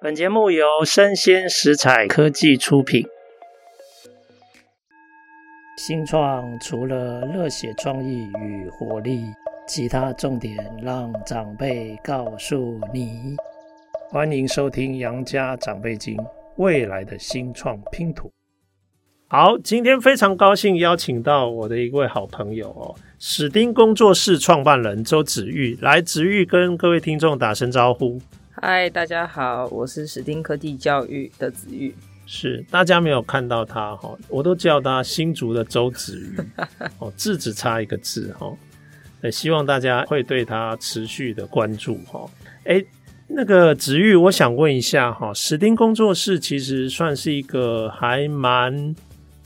本节目由生鲜食材科技出品。新创除了热血创意与活力，其他重点让长辈告诉你。欢迎收听《杨家长辈经》，未来的新创拼图。好，今天非常高兴邀请到我的一位好朋友哦，史丁工作室创办人周子玉。来，子玉跟各位听众打声招呼。嗨，大家好，我是史丁科技教育的子玉。是，大家没有看到他哈，我都叫他新竹的周子玉 哦，字只差一个字哈。也希望大家会对他持续的关注哈。哎，那个子玉，我想问一下哈，史丁工作室其实算是一个还蛮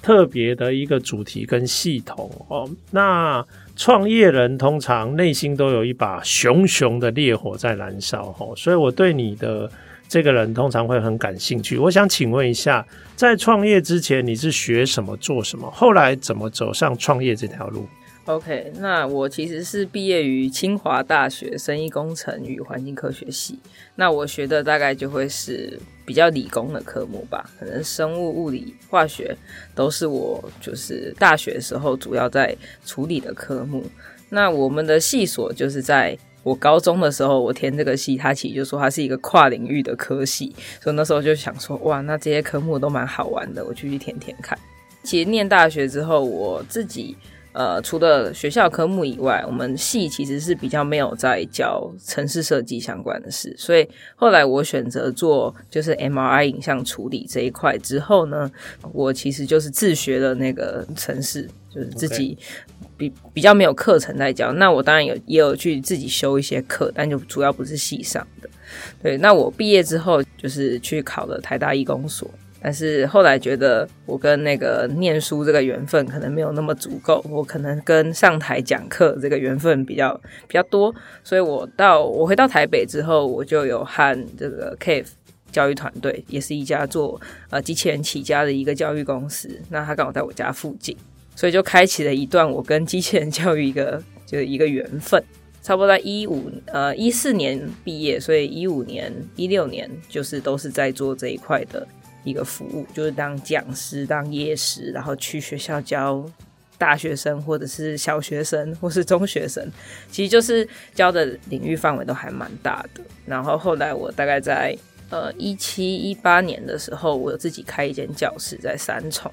特别的一个主题跟系统哦。那创业人通常内心都有一把熊熊的烈火在燃烧，哦，所以我对你的这个人通常会很感兴趣。我想请问一下，在创业之前你是学什么、做什么？后来怎么走上创业这条路？OK，那我其实是毕业于清华大学生医工程与环境科学系。那我学的大概就会是比较理工的科目吧，可能生物、物理、化学都是我就是大学时候主要在处理的科目。那我们的系所就是在我高中的时候，我填这个系，他其实就说它是一个跨领域的科系，所以那时候就想说，哇，那这些科目都蛮好玩的，我就去填填看。其实念大学之后，我自己。呃，除了学校科目以外，我们系其实是比较没有在教城市设计相关的事，所以后来我选择做就是 MRI 影像处理这一块之后呢，我其实就是自学了那个城市，就是自己比比较没有课程在教。那我当然有也有去自己修一些课，但就主要不是系上的。对，那我毕业之后就是去考了台大医工所。但是后来觉得我跟那个念书这个缘分可能没有那么足够，我可能跟上台讲课这个缘分比较比较多，所以我到我回到台北之后，我就有和这个 Cave 教育团队，也是一家做呃机器人起家的一个教育公司，那他刚好在我家附近，所以就开启了一段我跟机器人教育一个就是一个缘分。差不多在一五呃一四年毕业，所以一五年一六年就是都是在做这一块的。一个服务就是当讲师、当夜师，然后去学校教大学生，或者是小学生，或是中学生，其实就是教的领域范围都还蛮大的。然后后来我大概在呃一七一八年的时候，我自己开一间教室在三重，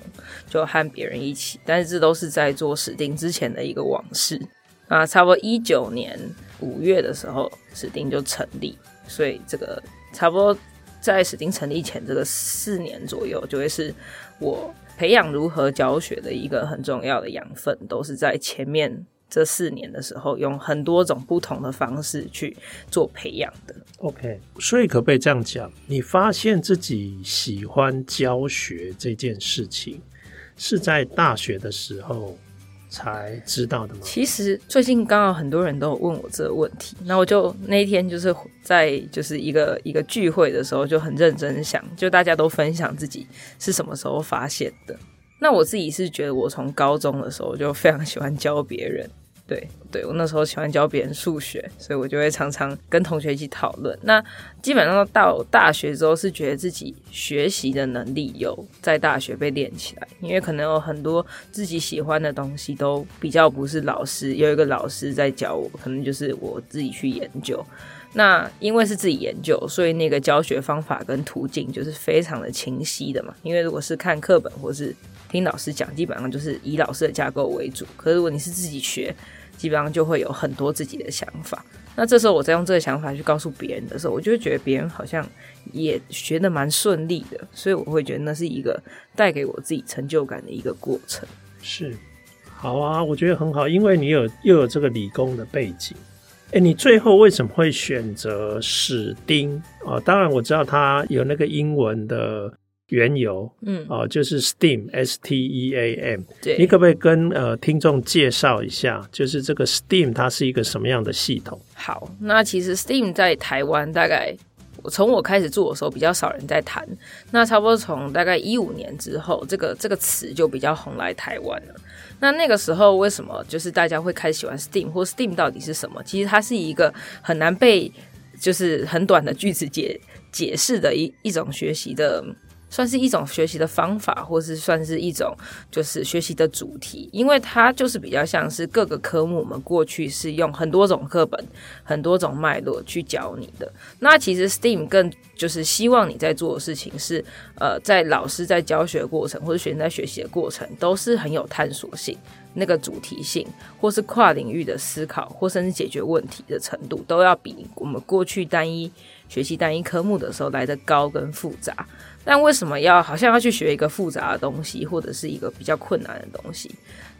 就和别人一起，但是这都是在做史丁之前的一个往事啊。差不多一九年五月的时候，史丁就成立，所以这个差不多。在史丁成立前这个四年左右，就会是我培养如何教学的一个很重要的养分，都是在前面这四年的时候，用很多种不同的方式去做培养的。OK，所以可不可以这样讲？你发现自己喜欢教学这件事情，是在大学的时候才知道的吗？其实最近刚好很多人都问我这个问题，那我就那一天就是在就是一个一个聚会的时候就很认真想，就大家都分享自己是什么时候发现的。那我自己是觉得我从高中的时候就非常喜欢教别人。对对，我那时候喜欢教别人数学，所以我就会常常跟同学一起讨论。那基本上到大学之后，是觉得自己学习的能力有在大学被练起来，因为可能有很多自己喜欢的东西都比较不是老师有一个老师在教我，可能就是我自己去研究。那因为是自己研究，所以那个教学方法跟途径就是非常的清晰的嘛。因为如果是看课本或是听老师讲，基本上就是以老师的架构为主。可是如果你是自己学，基本上就会有很多自己的想法。那这时候我在用这个想法去告诉别人的时候，我就会觉得别人好像也学得蛮顺利的，所以我会觉得那是一个带给我自己成就感的一个过程。是，好啊，我觉得很好，因为你有又有这个理工的背景。诶，你最后为什么会选择史丁啊？当然我知道他有那个英文的。缘由，嗯，哦，就是 STEAM，S T E A M。对，你可不可以跟呃听众介绍一下，就是这个 STEAM 它是一个什么样的系统？好，那其实 STEAM 在台湾大概我从我开始做的时候比较少人在谈，那差不多从大概一五年之后，这个这个词就比较红来台湾了。那那个时候为什么就是大家会开始喜欢 STEAM 或 STEAM 到底是什么？其实它是一个很难被就是很短的句子解。解释的一一种学习的。算是一种学习的方法，或是算是一种就是学习的主题，因为它就是比较像是各个科目，我们过去是用很多种课本、很多种脉络去教你的。那其实 STEAM 更就是希望你在做的事情是，呃，在老师在教学过程，或者学生在学习的过程，都是很有探索性，那个主题性，或是跨领域的思考，或甚至解决问题的程度，都要比我们过去单一学习单一科目的时候来得高跟复杂。但为什么要好像要去学一个复杂的东西，或者是一个比较困难的东西？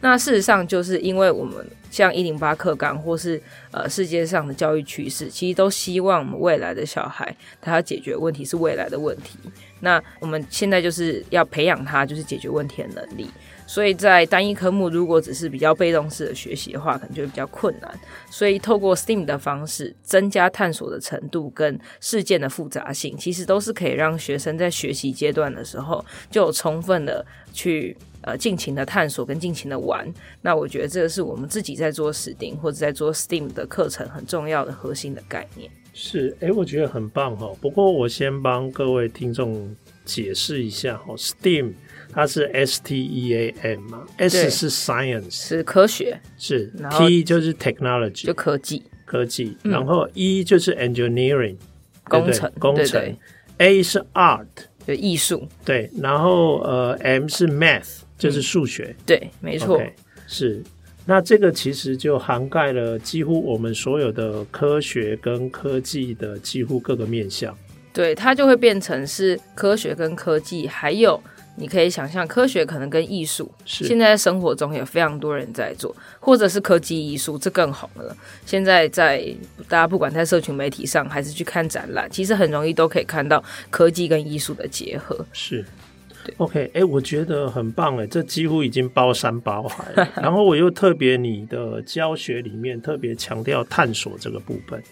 那事实上就是因为我们像一零八课纲，或是呃世界上的教育趋势，其实都希望我们未来的小孩他要解决问题是未来的问题。那我们现在就是要培养他就是解决问题的能力。所以在单一科目，如果只是比较被动式的学习的话，可能就会比较困难。所以透过 STEAM 的方式，增加探索的程度跟事件的复杂性，其实都是可以让学生在学习阶段的时候就有充分的去呃尽情的探索跟尽情的玩。那我觉得这个是我们自己在做 STEAM 或者在做 STEAM 的课程很重要的核心的概念。是，诶，我觉得很棒哈。不过我先帮各位听众解释一下哈，STEAM。它是 S T E A M 嘛，S 是 Science，是科学，是 T 就是 Technology，就科技，科技，然后 E 就是 Engineering，工程，工程，A 是 Art，就艺术，对，然后呃 M 是 Math，就是数学，对，没错，是，那这个其实就涵盖了几乎我们所有的科学跟科技的几乎各个面向，对，它就会变成是科学跟科技，还有。你可以想象，科学可能跟艺术，现在生活中有非常多人在做，或者是科技艺术，这更红了。现在在大家不管在社群媒体上，还是去看展览，其实很容易都可以看到科技跟艺术的结合。是，对，OK，哎、欸，我觉得很棒哎，这几乎已经包山包海了。然后我又特别你的教学里面特别强调探索这个部分。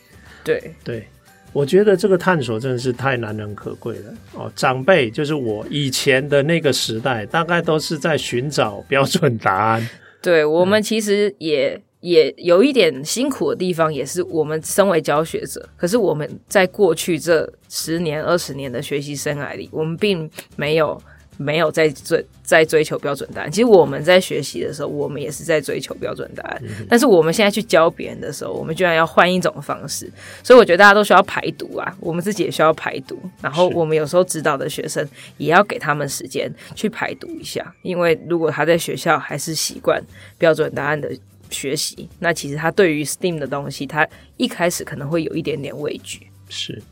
对对。我觉得这个探索真的是太难能可贵了哦！长辈就是我以前的那个时代，大概都是在寻找标准答案。对，我们其实也、也有一点辛苦的地方，也是我们身为教学者，可是我们在过去这十年、二十年的学习生涯里，我们并没有。没有在追在追求标准答案。其实我们在学习的时候，我们也是在追求标准答案。嗯、但是我们现在去教别人的时候，我们居然要换一种方式。所以我觉得大家都需要排毒啊，我们自己也需要排毒。然后我们有时候指导的学生也要给他们时间去排毒一下。因为如果他在学校还是习惯标准答案的学习，那其实他对于 STEAM 的东西，他一开始可能会有一点点畏惧。是。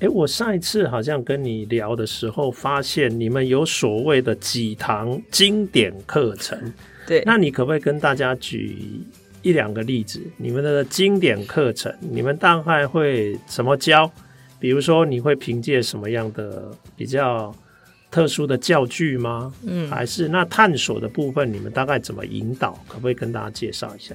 哎，我上一次好像跟你聊的时候，发现你们有所谓的几堂经典课程。对，那你可不可以跟大家举一两个例子？你们的经典课程，你们大概会怎么教？比如说，你会凭借什么样的比较特殊的教具吗？嗯，还是那探索的部分，你们大概怎么引导？可不可以跟大家介绍一下？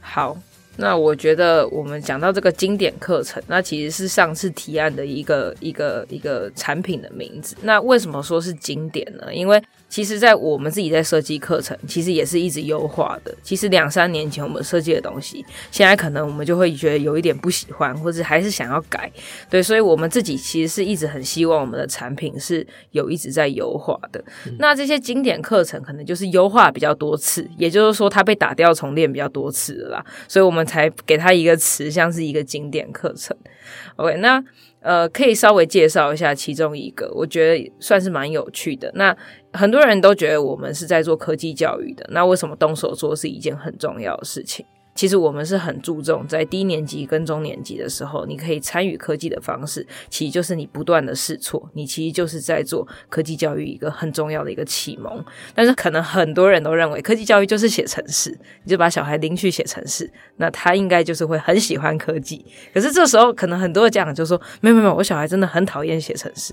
好。那我觉得我们讲到这个经典课程，那其实是上次提案的一个一个一个产品的名字。那为什么说是经典呢？因为其实，在我们自己在设计课程，其实也是一直优化的。其实两三年前我们设计的东西，现在可能我们就会觉得有一点不喜欢，或者还是想要改。对，所以我们自己其实是一直很希望我们的产品是有一直在优化的。嗯。那这些经典课程可能就是优化比较多次，也就是说它被打掉重练比较多次了啦。所以我们才给他一个词，像是一个经典课程。OK，那。呃，可以稍微介绍一下其中一个，我觉得算是蛮有趣的。那很多人都觉得我们是在做科技教育的，那为什么动手做是一件很重要的事情？其实我们是很注重在低年级跟中年级的时候，你可以参与科技的方式，其实就是你不断的试错，你其实就是在做科技教育一个很重要的一个启蒙。但是可能很多人都认为科技教育就是写程式，你就把小孩拎去写程式，那他应该就是会很喜欢科技。可是这时候可能很多的家长就说：没有没有，我小孩真的很讨厌写程式。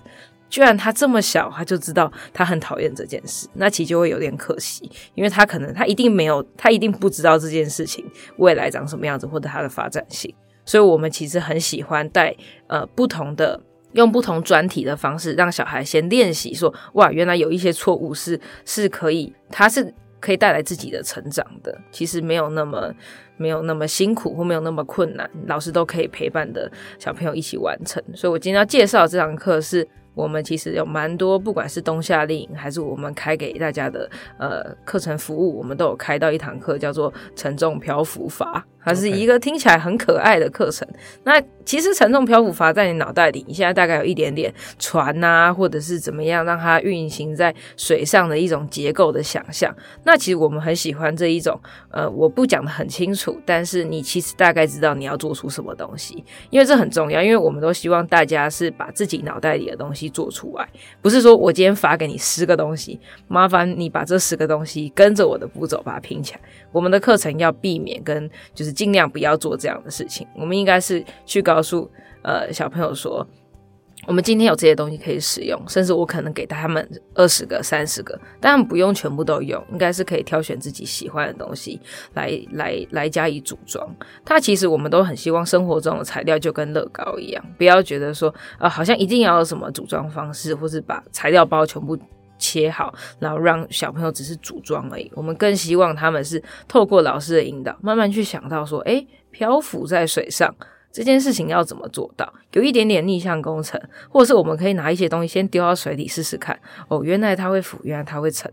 居然他这么小，他就知道他很讨厌这件事，那其实就会有点可惜，因为他可能他一定没有，他一定不知道这件事情未来长什么样子，或者它的发展性。所以，我们其实很喜欢带呃不同的，用不同专题的方式，让小孩先练习说，哇，原来有一些错误是是可以，他是可以带来自己的成长的，其实没有那么没有那么辛苦或没有那么困难，老师都可以陪伴的小朋友一起完成。所以我今天要介绍这堂课是。我们其实有蛮多，不管是冬夏令营，还是我们开给大家的呃课程服务，我们都有开到一堂课，叫做“承重漂浮法”。它是一个听起来很可爱的课程。那其实沉重漂浮法在你脑袋里，你现在大概有一点点船啊，或者是怎么样让它运行在水上的一种结构的想象。那其实我们很喜欢这一种，呃，我不讲的很清楚，但是你其实大概知道你要做出什么东西，因为这很重要。因为我们都希望大家是把自己脑袋里的东西做出来，不是说我今天发给你十个东西，麻烦你把这十个东西跟着我的步骤把它拼起来。我们的课程要避免跟就是。尽量不要做这样的事情。我们应该是去告诉呃小朋友说，我们今天有这些东西可以使用，甚至我可能给他们二十个、三十个，但不用全部都用，应该是可以挑选自己喜欢的东西来来来加以组装。它其实我们都很希望生活中的材料就跟乐高一样，不要觉得说啊、呃，好像一定要有什么组装方式，或是把材料包全部。切好，然后让小朋友只是组装而已。我们更希望他们是透过老师的引导，慢慢去想到说，诶，漂浮在水上这件事情要怎么做到？有一点点逆向工程，或者是我们可以拿一些东西先丢到水里试试看。哦，原来它会浮，原来它会沉。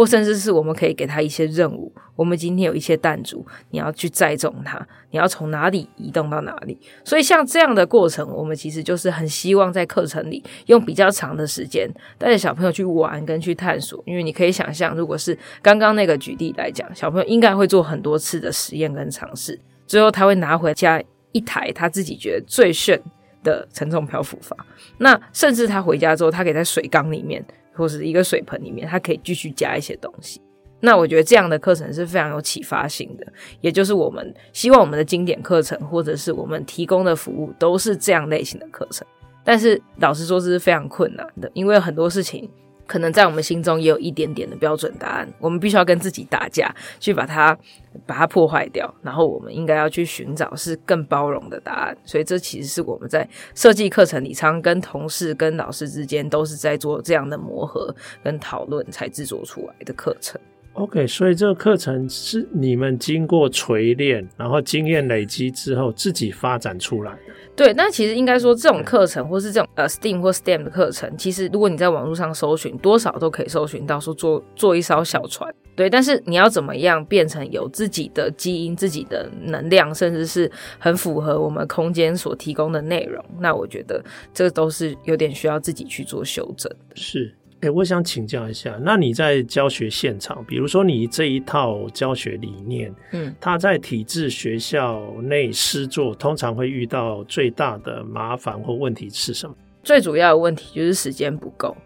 或甚至是我们可以给他一些任务，我们今天有一些弹珠，你要去载重它，你要从哪里移动到哪里。所以像这样的过程，我们其实就是很希望在课程里用比较长的时间带着小朋友去玩跟去探索。因为你可以想象，如果是刚刚那个举例来讲，小朋友应该会做很多次的实验跟尝试，最后他会拿回家一台他自己觉得最炫的沉重漂浮法。那甚至他回家之后，他可以在水缸里面。或是一个水盆里面，它可以继续加一些东西。那我觉得这样的课程是非常有启发性的，也就是我们希望我们的经典课程，或者是我们提供的服务，都是这样类型的课程。但是老实说，这是非常困难的，因为很多事情。可能在我们心中也有一点点的标准答案，我们必须要跟自己打架，去把它把它破坏掉，然后我们应该要去寻找是更包容的答案。所以这其实是我们在设计课程里，常跟同事、跟老师之间都是在做这样的磨合跟讨论才制作出来的课程。OK，所以这个课程是你们经过锤炼，然后经验累积之后自己发展出来的。对，那其实应该说，这种课程或是这种呃 STEAM 或 STEM 的课程，其实如果你在网络上搜寻，多少都可以搜寻到说做做一艘小船。对，但是你要怎么样变成有自己的基因、自己的能量，甚至是很符合我们空间所提供的内容，那我觉得这都是有点需要自己去做修正的。是。哎、欸，我想请教一下，那你在教学现场，比如说你这一套教学理念，嗯，他在体制学校内施作，通常会遇到最大的麻烦或问题是什么？最主要的问题就是时间不够.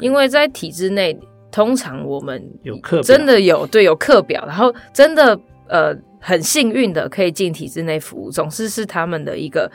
因为在体制内，通常我们有课真的有对有课表，然后真的呃很幸运的可以进体制内服务，总是是他们的一个。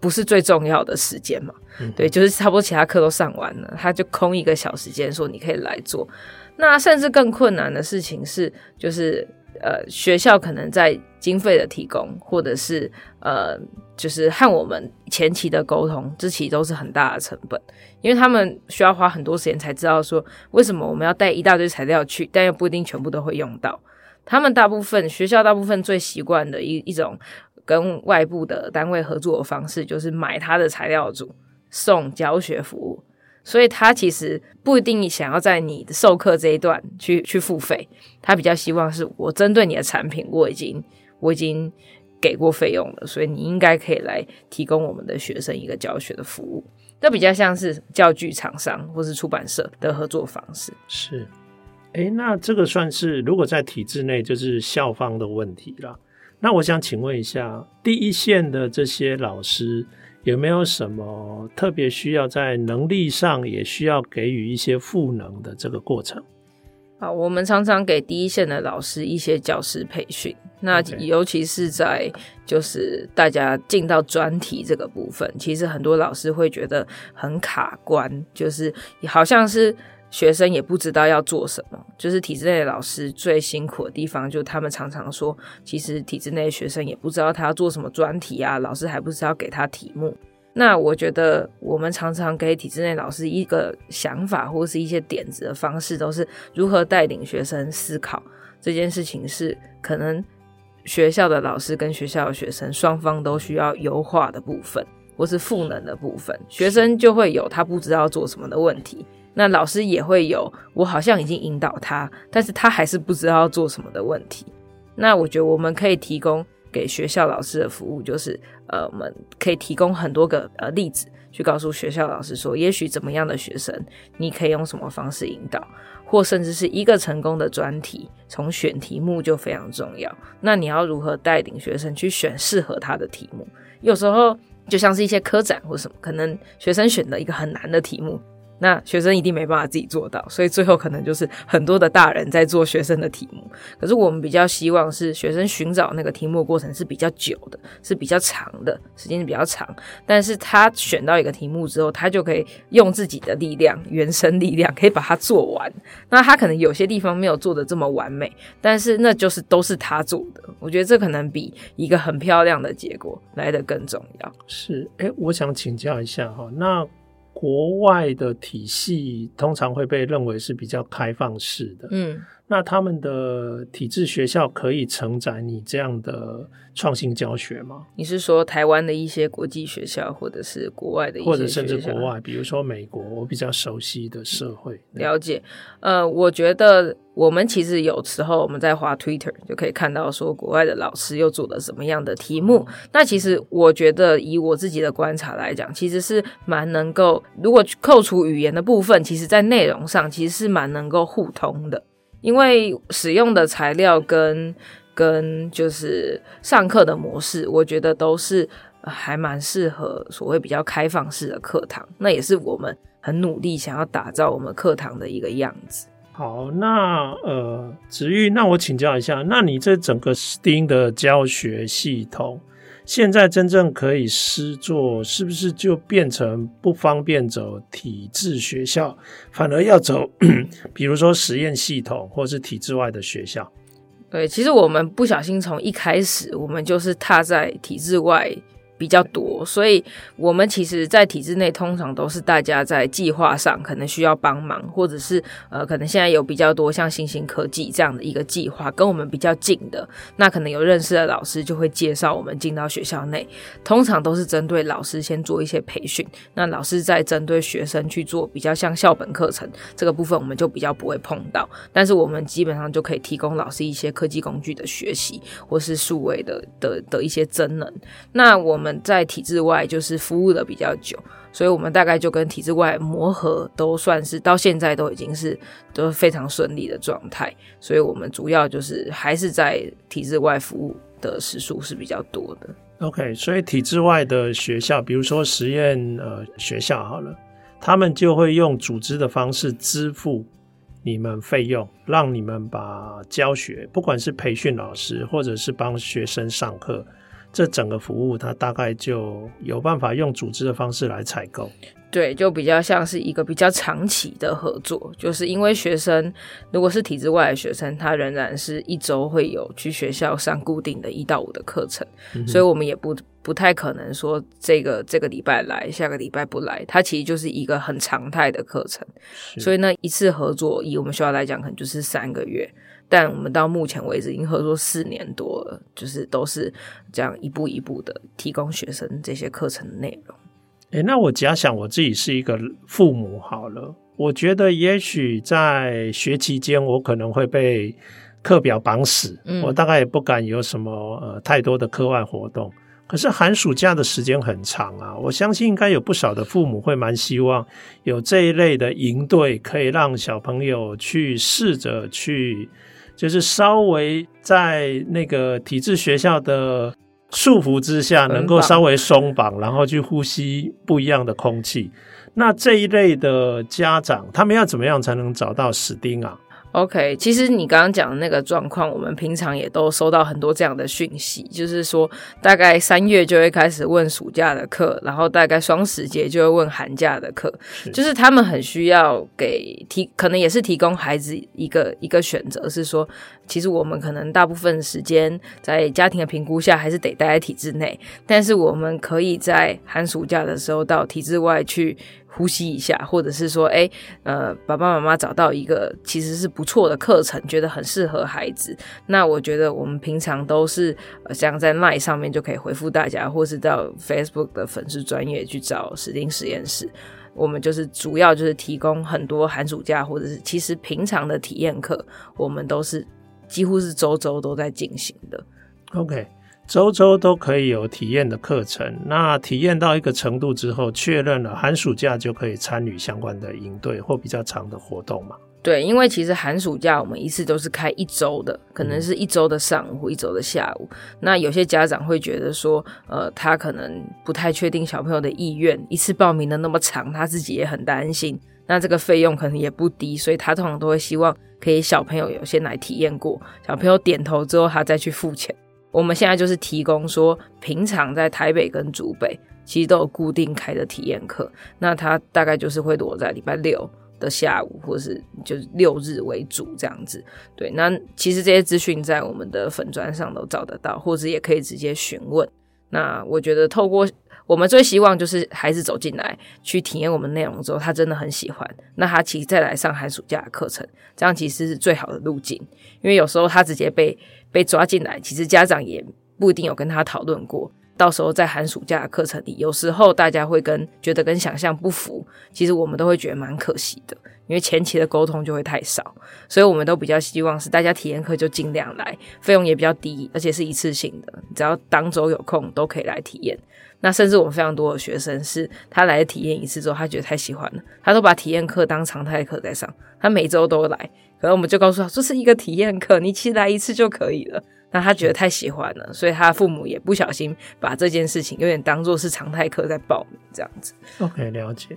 不是最重要的时间嘛？嗯、对，就是差不多其他课都上完了，他就空一个小时间说你可以来做。那甚至更困难的事情是，就是呃学校可能在经费的提供，或者是呃就是和我们前期的沟通，这其实都是很大的成本，因为他们需要花很多时间才知道说为什么我们要带一大堆材料去，但又不一定全部都会用到。他们大部分学校大部分最习惯的一一种。跟外部的单位合作的方式，就是买他的材料组，送教学服务，所以他其实不一定想要在你的授课这一段去去付费，他比较希望是我针对你的产品，我已经我已经给过费用了，所以你应该可以来提供我们的学生一个教学的服务，这比较像是教具厂商或是出版社的合作方式。是，诶，那这个算是如果在体制内就是校方的问题了。那我想请问一下，第一线的这些老师有没有什么特别需要在能力上，也需要给予一些赋能的这个过程？好，我们常常给第一线的老师一些教师培训，那尤其是在就是大家进到专题这个部分，其实很多老师会觉得很卡关，就是好像是。学生也不知道要做什么，就是体制内的老师最辛苦的地方，就他们常常说，其实体制内的学生也不知道他要做什么专题啊，老师还不知道给他题目。那我觉得我们常常给体制内老师一个想法或是一些点子的方式，都是如何带领学生思考这件事情，是可能学校的老师跟学校的学生双方都需要优化的部分，或是赋能的部分。学生就会有他不知道做什么的问题，那老师也会有我好像已经引导他，但是他还是不知道要做什么的问题。那我觉得我们可以提供。给学校老师的服务就是，呃，我们可以提供很多个呃例子，去告诉学校老师说，也许怎么样的学生，你可以用什么方式引导，或甚至是一个成功的专题，从选题目就非常重要。那你要如何带领学生去选适合他的题目？有时候就像是一些科展或什么，可能学生选了一个很难的题目。那学生一定没办法自己做到，所以最后可能就是很多的大人在做学生的题目。可是我们比较希望是学生寻找那个题目过程是比较久的，是比较长的，时间是比较长。但是他选到一个题目之后，他就可以用自己的力量、原生力量，可以把它做完。那他可能有些地方没有做得这么完美，但是那就是都是他做的。我觉得这可能比一个很漂亮的结果来得更重要。是，诶，我想请教一下哈，那。国外的体系通常会被认为是比较开放式的，嗯，那他们的体制学校可以承载你这样的创新教学吗？你是说台湾的一些国际学校，或者是国外的一些或者甚至国外，比如说美国，我比较熟悉的社会了解。呃，我觉得我们其实有时候我们在滑 Twitter 就可以看到说国外的老师又做了什么样的题目。嗯、那其实我觉得以我自己的观察来讲，其实是蛮能够，如果扣除语言的部分，其实在内容上其实是蛮能够互通的，因为使用的材料跟。跟就是上课的模式，我觉得都是还蛮适合所谓比较开放式的课堂。那也是我们很努力想要打造我们课堂的一个样子。好，那呃，子玉，那我请教一下，那你这整个 STEAM 的教学系统，现在真正可以实作，是不是就变成不方便走体制学校，反而要走，比如说实验系统，或是体制外的学校？对，其实我们不小心从一开始，我们就是踏在体制外。比较多，所以我们其实，在体制内通常都是大家在计划上可能需要帮忙，或者是呃，可能现在有比较多像新兴科技这样的一个计划，跟我们比较近的，那可能有认识的老师就会介绍我们进到学校内。通常都是针对老师先做一些培训，那老师再针对学生去做比较像校本课程这个部分，我们就比较不会碰到。但是我们基本上就可以提供老师一些科技工具的学习，或是数位的的的一些增能。那我们。在体制外就是服务的比较久，所以我们大概就跟体制外磨合，都算是到现在都已经是都是非常顺利的状态。所以我们主要就是还是在体制外服务的时数是比较多的。OK，所以体制外的学校，比如说实验呃学校好了，他们就会用组织的方式支付你们费用，让你们把教学，不管是培训老师或者是帮学生上课。这整个服务，它大概就有办法用组织的方式来采购。对，就比较像是一个比较长期的合作，就是因为学生如果是体制外的学生，他仍然是一周会有去学校上固定的一到五的课程，嗯、所以我们也不不太可能说这个这个礼拜来，下个礼拜不来，它其实就是一个很常态的课程。所以呢，一次合作以我们学校来讲，可能就是三个月。但我们到目前为止已经合作四年多了，就是都是这样一步一步的提供学生这些课程的内容。诶，那我假想我自己是一个父母好了，我觉得也许在学期间我可能会被课表绑死，嗯，我大概也不敢有什么呃太多的课外活动。可是寒暑假的时间很长啊，我相信应该有不少的父母会蛮希望有这一类的营队，可以让小朋友去试着去。就是稍微在那个体制学校的束缚之下，能够稍微松绑，然后去呼吸不一样的空气。那这一类的家长，他们要怎么样才能找到 STEAM 啊？OK，其实你刚刚讲的那个状况，我们平常也都收到很多这样的讯息，就是说大概三月就会开始问暑假的课，然后大概双十节就会问寒假的课，是就是他们很需要给提，可能也是提供孩子一个一个选择，是说其实我们可能大部分时间在家庭的评估下还是得待在体制内，但是我们可以在寒暑假的时候到体制外去。呼吸一下，或者是说，哎、呃，爸爸妈妈找到一个其实是不错的课程，觉得很适合孩子。那我觉得我们平常都是，呃，像在 LINE 上面就可以回复大家，或是到 Facebook 的粉丝专页去找史丁实验室。我们就是主要就是提供很多寒暑假或者是其实平常的体验课，我们都是几乎是周周都在进行的。OK。周周都可以有体验的课程，那体验到一个程度之后，确认了寒暑假就可以参与相关的营队或比较长的活动嘛？对，因为其实寒暑假我们一次都是开一周的，可能是一周的上午或一周的下午。那有些家长会觉得说，呃，他可能不太确定小朋友的意愿，一次报名的那么长，他自己也很担心。那这个费用可能也不低，所以他通常都会希望可以小朋友有先来体验过，小朋友点头之后，他再去付钱。我们现在就是提供说，平常在台北跟竹北其实都有固定开的体验课，那它大概就是会落在礼拜六的下午，或是就是六日为主这样子。对，那其实这些资讯在我们的粉砖上都找得到，或者也可以直接询问。那我觉得透过我们最希望就是孩子走进来去体验我们内容之后，他真的很喜欢，那他其实再来上寒暑假的课程，这样其实是最好的路径，因为有时候他直接被。被抓进来，其实家长也不一定有跟他讨论过。到时候在寒暑假的课程里，有时候大家会跟觉得跟想象不符，其实我们都会觉得蛮可惜的，因为前期的沟通就会太少。所以我们都比较希望是大家体验课就尽量来，费用也比较低，而且是一次性的，只要当周有空都可以来体验。那甚至我们非常多的学生是他来体验一次之后，他觉得太喜欢了，他都把体验课当常态课在上，他每周都来。可能我们就告诉他，这是一个体验课，你其实来一次就可以了。那他觉得太喜欢了，所以他父母也不小心把这件事情有点当做是常态课在报名这样子。OK，了解。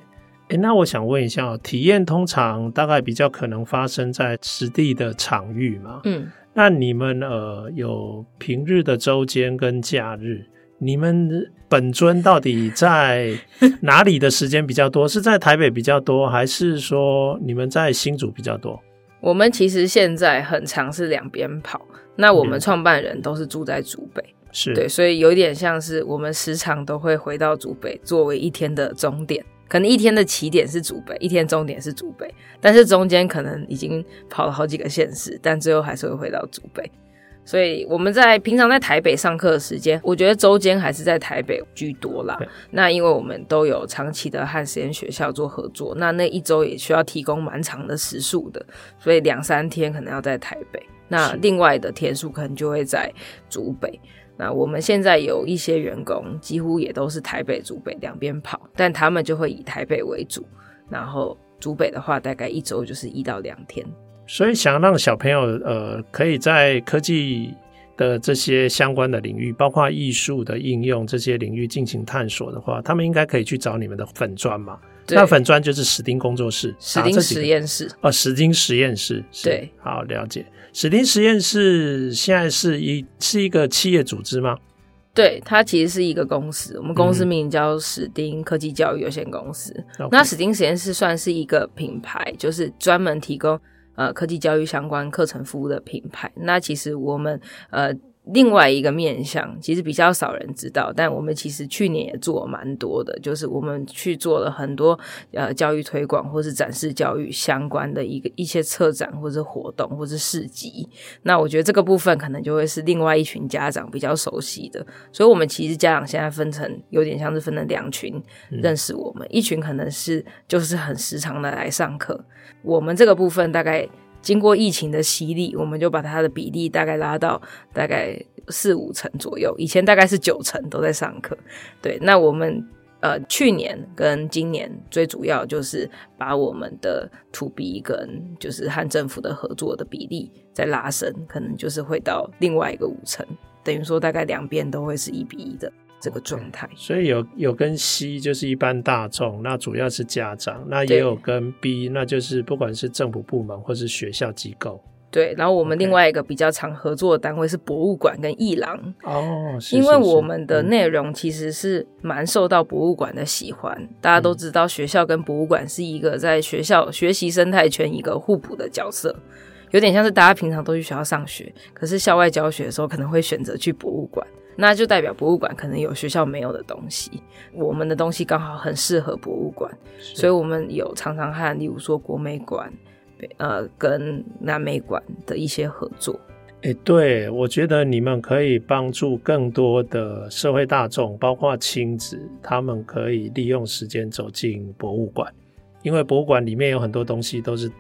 诶，那我想问一下，体验通常大概比较可能发生在实地的场域嘛？嗯，那你们呃有平日的周间跟假日，你们本尊到底在哪里的时间比较多？是在台北比较多，还是说你们在新竹比较多？我们其实现在很常是两边跑，那我们创办人都是住在竹北，是对，所以有一点像是我们时常都会回到竹北作为一天的终点，可能一天的起点是竹北，一天终点是竹北，但是中间可能已经跑了好几个县市，但最后还是会回到竹北。所以我们在平常在台北上课的时间，我觉得周间还是在台北居多啦。那因为我们都有长期的和实验学校做合作，那那一周也需要提供蛮长的时数的，所以两三天可能要在台北，那另外的天数可能就会在竹北。那我们现在有一些员工，几乎也都是台北、竹北两边跑，但他们就会以台北为主，然后竹北的话，大概一周就是一到两天。所以，想让小朋友呃，可以在科技的这些相关的领域，包括艺术的应用这些领域进行探索的话，他们应该可以去找你们的粉砖嘛？那粉砖就是史丁工作室、史丁实验室哦，史丁实验室。对，好了解。史丁实验室现在是一是一个企业组织吗？对，它其实是一个公司，我们公司名叫史丁科技教育有限公司。嗯、那史丁实验室算是一个品牌，就是专门提供。呃，科技教育相关课程服务的品牌，那其实我们呃。另外一个面向，其实比较少人知道，但我们其实去年也做了蛮多的，就是我们去做了很多呃教育推广或是展示教育相关的一个一些策展或是活动或是市集。那我觉得这个部分可能就会是另外一群家长比较熟悉的，所以我们其实家长现在分成有点像是分成两群认识我们，嗯、一群可能是就是很时常的来上课，我们这个部分大概。经过疫情的洗礼，我们就把它的比例大概拉到大概四五成左右。以前大概是九成都在上课。对，那我们呃去年跟今年最主要就是把我们的 to B 跟就是和政府的合作的比例再拉升，可能就是会到另外一个五成，等于说大概两边都会是一比一的。这个状态。所以有有跟 C 就是一般大众，那主要是家长，那也有跟 B，那就是不管是政府部门或是学校机构。对，然后我们另外一个比较常合作的单位是博物馆跟艺廊哦，因为我们的内容其实是蛮受到博物馆的喜欢。嗯、大家都知道，学校跟博物馆是一个在学校学习生态圈一个互补的角色，有点像是大家平常都去学校上学，可是校外教学的时候可能会选择去博物馆，那就代表博物馆可能有学校没有的东西，我们的东西刚好很适合博物馆，所以我们有常常和例如说国美馆。呃，跟南美馆的一些合作，哎、欸，对，我觉得你们可以帮助更多的社会大众，包括亲子，他们可以利用时间走进博物馆，因为博物馆里面有很多东西都是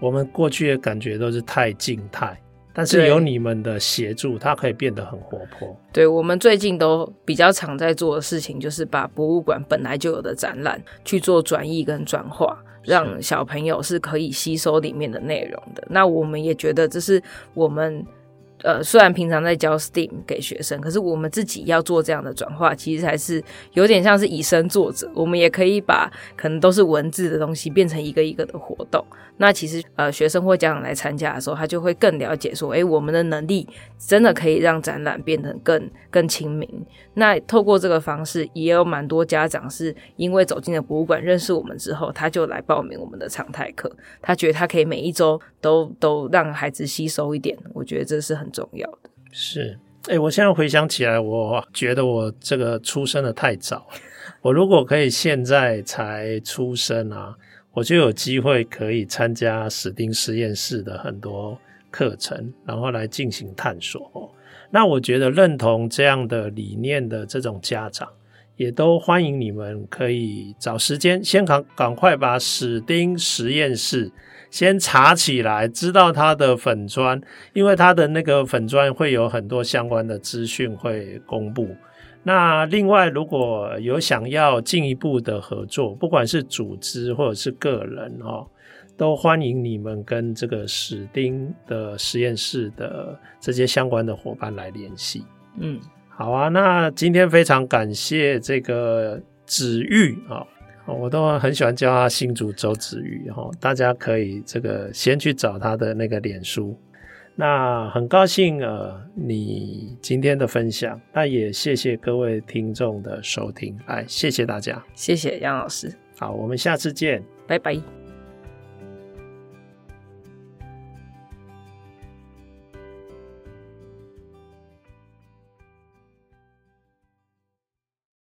我们过去的感觉都是太静态，但是有你们的协助，它可以变得很活泼。对，我们最近都比较常在做的事情，就是把博物馆本来就有的展览去做转译跟转化。让小朋友是可以吸收里面的内容的。那我们也觉得这是我们。呃，虽然平常在教 STEAM 给学生，可是我们自己要做这样的转化，其实还是有点像是以身作则。我们也可以把可能都是文字的东西变成一个一个的活动。那其实呃，学生或家长来参加的时候，他就会更了解说，诶，我们的能力真的可以让展览变得更更亲民。那透过这个方式，也有蛮多家长是因为走进了博物馆认识我们之后，他就来报名我们的常态课。他觉得他可以每一周都都让孩子吸收一点。我觉得这是很。重要的是，哎、我现在回想起来，我觉得我这个出生的太早。我如果可以现在才出生啊，我就有机会可以参加史丁实验室的很多课程，然后来进行探索。那我觉得认同这样的理念的这种家长，也都欢迎你们可以找时间，先赶赶快把史丁实验室。先查起来，知道他的粉砖，因为他的那个粉砖会有很多相关的资讯会公布。那另外，如果有想要进一步的合作，不管是组织或者是个人哦，都欢迎你们跟这个史丁的实验室的这些相关的伙伴来联系。嗯，好啊，那今天非常感谢这个子玉啊。我都很喜欢叫他新竹周子瑜哈，大家可以这个先去找他的那个脸书。那很高兴呃，你今天的分享，那也谢谢各位听众的收听，哎，谢谢大家，谢谢杨老师，好，我们下次见，拜拜。